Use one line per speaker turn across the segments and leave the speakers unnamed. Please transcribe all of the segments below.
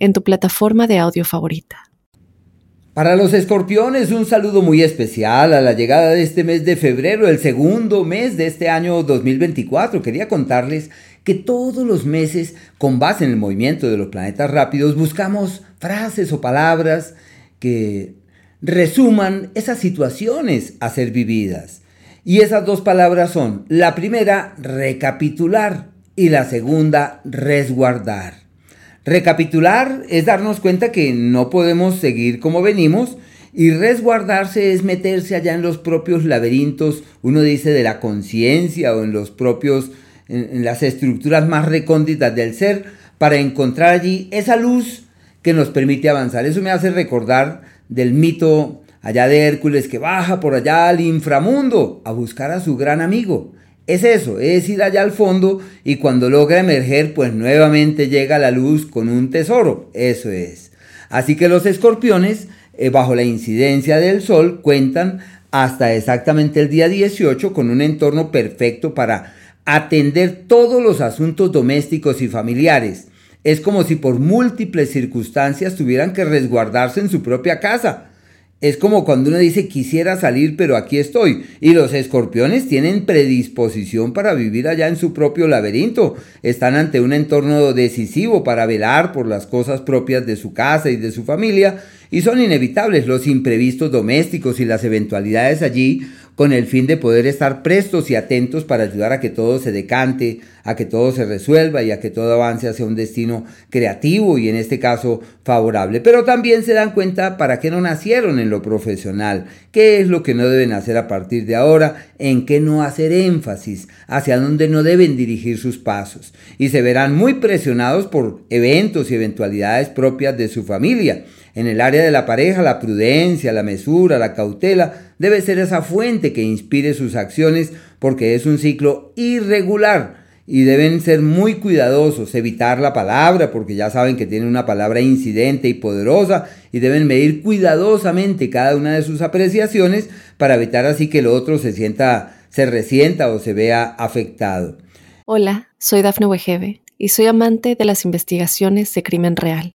en tu plataforma de audio favorita.
Para los escorpiones, un saludo muy especial a la llegada de este mes de febrero, el segundo mes de este año 2024. Quería contarles que todos los meses, con base en el movimiento de los planetas rápidos, buscamos frases o palabras que resuman esas situaciones a ser vividas. Y esas dos palabras son, la primera, recapitular y la segunda, resguardar. Recapitular es darnos cuenta que no podemos seguir como venimos y resguardarse es meterse allá en los propios laberintos, uno dice de la conciencia o en los propios, en, las estructuras más recónditas del ser, para encontrar allí esa luz que nos permite avanzar. Eso me hace recordar del mito allá de Hércules que baja por allá al inframundo a buscar a su gran amigo. Es eso, es ir allá al fondo y cuando logra emerger, pues nuevamente llega la luz con un tesoro. Eso es. Así que los escorpiones, eh, bajo la incidencia del sol, cuentan hasta exactamente el día 18 con un entorno perfecto para atender todos los asuntos domésticos y familiares. Es como si por múltiples circunstancias tuvieran que resguardarse en su propia casa es como cuando uno dice quisiera salir pero aquí estoy. Y los escorpiones tienen predisposición para vivir allá en su propio laberinto. Están ante un entorno decisivo para velar por las cosas propias de su casa y de su familia. Y son inevitables los imprevistos domésticos y las eventualidades allí con el fin de poder estar prestos y atentos para ayudar a que todo se decante, a que todo se resuelva y a que todo avance hacia un destino creativo y en este caso favorable. Pero también se dan cuenta para qué no nacieron en lo profesional, qué es lo que no deben hacer a partir de ahora, en qué no hacer énfasis, hacia dónde no deben dirigir sus pasos. Y se verán muy presionados por eventos y eventualidades propias de su familia en el área de la pareja, la prudencia, la mesura, la cautela debe ser esa fuente que inspire sus acciones porque es un ciclo irregular y deben ser muy cuidadosos, evitar la palabra porque ya saben que tienen una palabra incidente y poderosa y deben medir cuidadosamente cada una de sus apreciaciones para evitar así que el otro se sienta, se resienta o se vea afectado.
Hola, soy Dafne Wegebe y soy amante de las investigaciones de crimen real.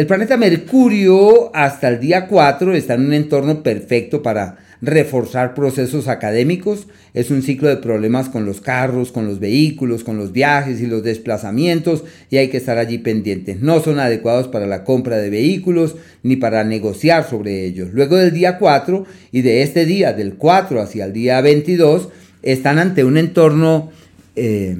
El planeta Mercurio hasta el día 4 está en un entorno perfecto para reforzar procesos académicos. Es un ciclo de problemas con los carros, con los vehículos, con los viajes y los desplazamientos y hay que estar allí pendientes. No son adecuados para la compra de vehículos ni para negociar sobre ellos. Luego del día 4 y de este día, del 4 hacia el día 22, están ante un entorno eh,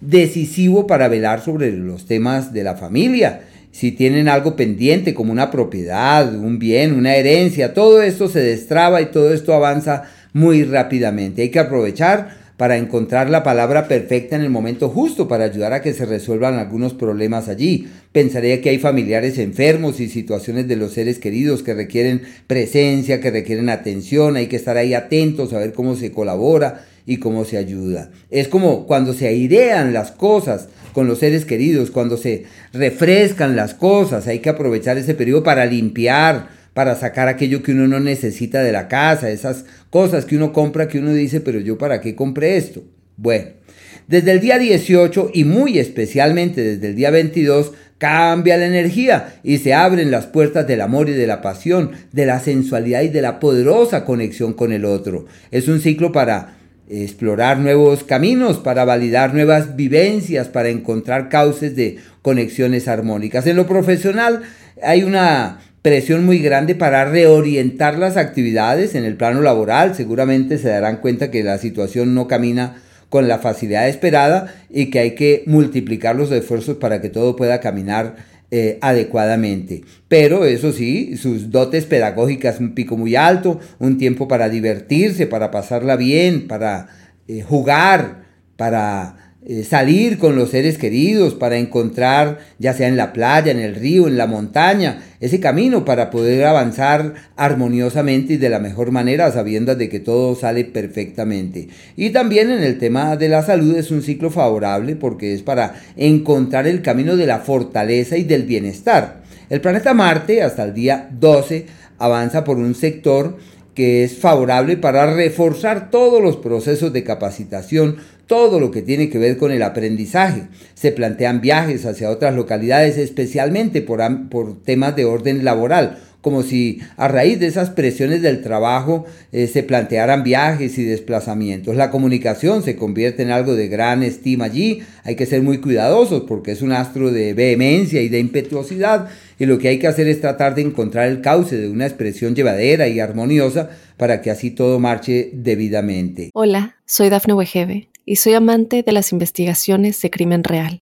decisivo para velar sobre los temas de la familia si tienen algo pendiente como una propiedad, un bien, una herencia, todo esto se destraba y todo esto avanza muy rápidamente. Hay que aprovechar para encontrar la palabra perfecta en el momento justo para ayudar a que se resuelvan algunos problemas allí. Pensaría que hay familiares enfermos y situaciones de los seres queridos que requieren presencia, que requieren atención, hay que estar ahí atentos a ver cómo se colabora y cómo se ayuda. Es como cuando se airean las cosas, con los seres queridos, cuando se refrescan las cosas, hay que aprovechar ese periodo para limpiar, para sacar aquello que uno no necesita de la casa, esas cosas que uno compra que uno dice, pero yo para qué compré esto. Bueno, desde el día 18 y muy especialmente desde el día 22 cambia la energía y se abren las puertas del amor y de la pasión, de la sensualidad y de la poderosa conexión con el otro. Es un ciclo para explorar nuevos caminos, para validar nuevas vivencias, para encontrar cauces de conexiones armónicas. En lo profesional hay una presión muy grande para reorientar las actividades en el plano laboral. Seguramente se darán cuenta que la situación no camina con la facilidad esperada y que hay que multiplicar los esfuerzos para que todo pueda caminar eh, adecuadamente. Pero eso sí, sus dotes pedagógicas, un pico muy alto, un tiempo para divertirse, para pasarla bien, para eh, jugar, para eh, salir con los seres queridos para encontrar, ya sea en la playa, en el río, en la montaña, ese camino para poder avanzar armoniosamente y de la mejor manera, sabiendo de que todo sale perfectamente. Y también en el tema de la salud es un ciclo favorable porque es para encontrar el camino de la fortaleza y del bienestar. El planeta Marte hasta el día 12 avanza por un sector que es favorable para reforzar todos los procesos de capacitación, todo lo que tiene que ver con el aprendizaje. Se plantean viajes hacia otras localidades, especialmente por, por temas de orden laboral como si a raíz de esas presiones del trabajo eh, se plantearan viajes y desplazamientos. La comunicación se convierte en algo de gran estima allí, hay que ser muy cuidadosos porque es un astro de vehemencia y de impetuosidad y lo que hay que hacer es tratar de encontrar el cauce de una expresión llevadera y armoniosa para que así todo marche debidamente.
Hola, soy Dafne Wegebe y soy amante de las investigaciones de crimen real.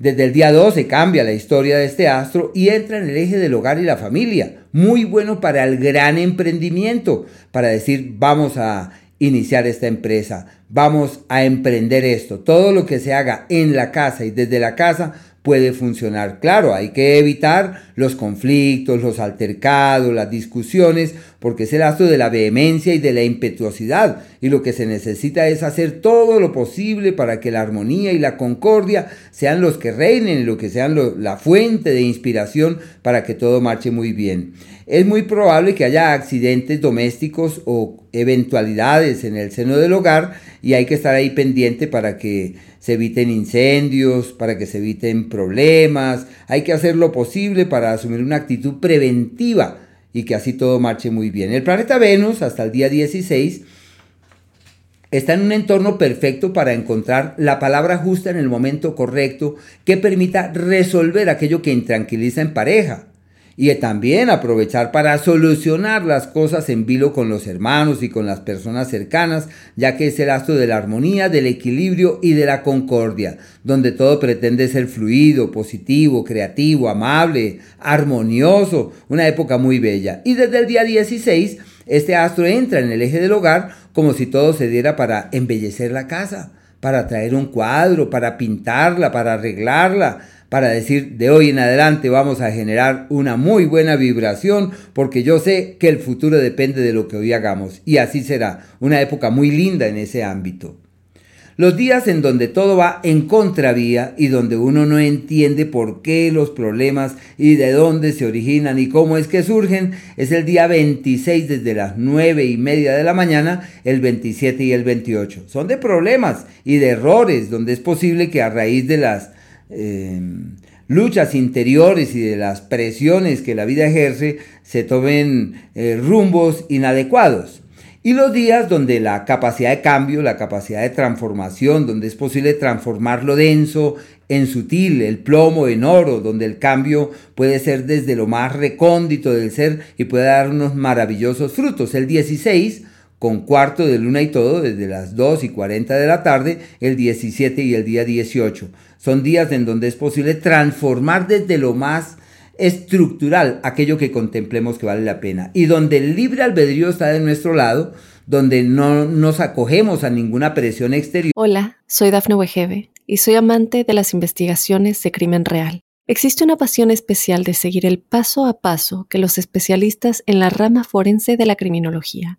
Desde el día 12 cambia la historia de este astro y entra en el eje del hogar y la familia. Muy bueno para el gran emprendimiento, para decir vamos a iniciar esta empresa, vamos a emprender esto. Todo lo que se haga en la casa y desde la casa puede funcionar. Claro, hay que evitar los conflictos, los altercados, las discusiones, porque es el astro de la vehemencia y de la impetuosidad. Y lo que se necesita es hacer todo lo posible para que la armonía y la concordia sean los que reinen, lo que sean la fuente de inspiración para que todo marche muy bien. Es muy probable que haya accidentes domésticos o eventualidades en el seno del hogar y hay que estar ahí pendiente para que se eviten incendios, para que se eviten problemas. Hay que hacer lo posible para asumir una actitud preventiva y que así todo marche muy bien. El planeta Venus hasta el día 16 está en un entorno perfecto para encontrar la palabra justa en el momento correcto que permita resolver aquello que intranquiliza en pareja y también aprovechar para solucionar las cosas en vilo con los hermanos y con las personas cercanas, ya que es el astro de la armonía, del equilibrio y de la concordia, donde todo pretende ser fluido, positivo, creativo, amable, armonioso, una época muy bella. Y desde el día 16, este astro entra en el eje del hogar como si todo se diera para embellecer la casa, para traer un cuadro, para pintarla, para arreglarla, para decir de hoy en adelante vamos a generar una muy buena vibración porque yo sé que el futuro depende de lo que hoy hagamos y así será, una época muy linda en ese ámbito. Los días en donde todo va en contravía y donde uno no entiende por qué los problemas y de dónde se originan y cómo es que surgen es el día 26 desde las 9 y media de la mañana, el 27 y el 28. Son de problemas y de errores donde es posible que a raíz de las Em, luchas interiores y de las presiones que la vida ejerce se tomen eh, rumbos inadecuados. Y los días donde la capacidad de cambio, la capacidad de transformación, donde es posible transformar lo denso en sutil, el plomo en oro, donde el cambio puede ser desde lo más recóndito del ser y puede dar unos maravillosos frutos. El 16 con cuarto de luna y todo desde las 2 y 40 de la tarde, el 17 y el día 18. Son días en donde es posible transformar desde lo más estructural aquello que contemplemos que vale la pena y donde el libre albedrío está de nuestro lado, donde no nos acogemos a ninguna presión exterior.
Hola, soy Dafne Wegebe y soy amante de las investigaciones de crimen real. Existe una pasión especial de seguir el paso a paso que los especialistas en la rama forense de la criminología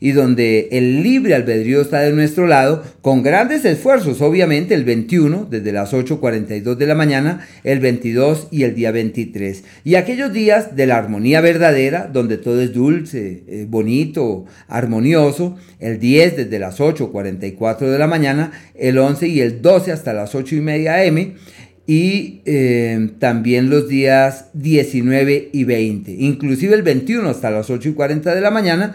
y donde el libre albedrío está de nuestro lado, con grandes esfuerzos, obviamente el 21, desde las 8.42 de la mañana, el 22 y el día 23. Y aquellos días de la armonía verdadera, donde todo es dulce, eh, bonito, armonioso, el 10 desde las 8.44 de la mañana, el 11 y el 12 hasta las 8 y media am, y eh, también los días 19 y 20. Inclusive el 21 hasta las 8 y 40 de la mañana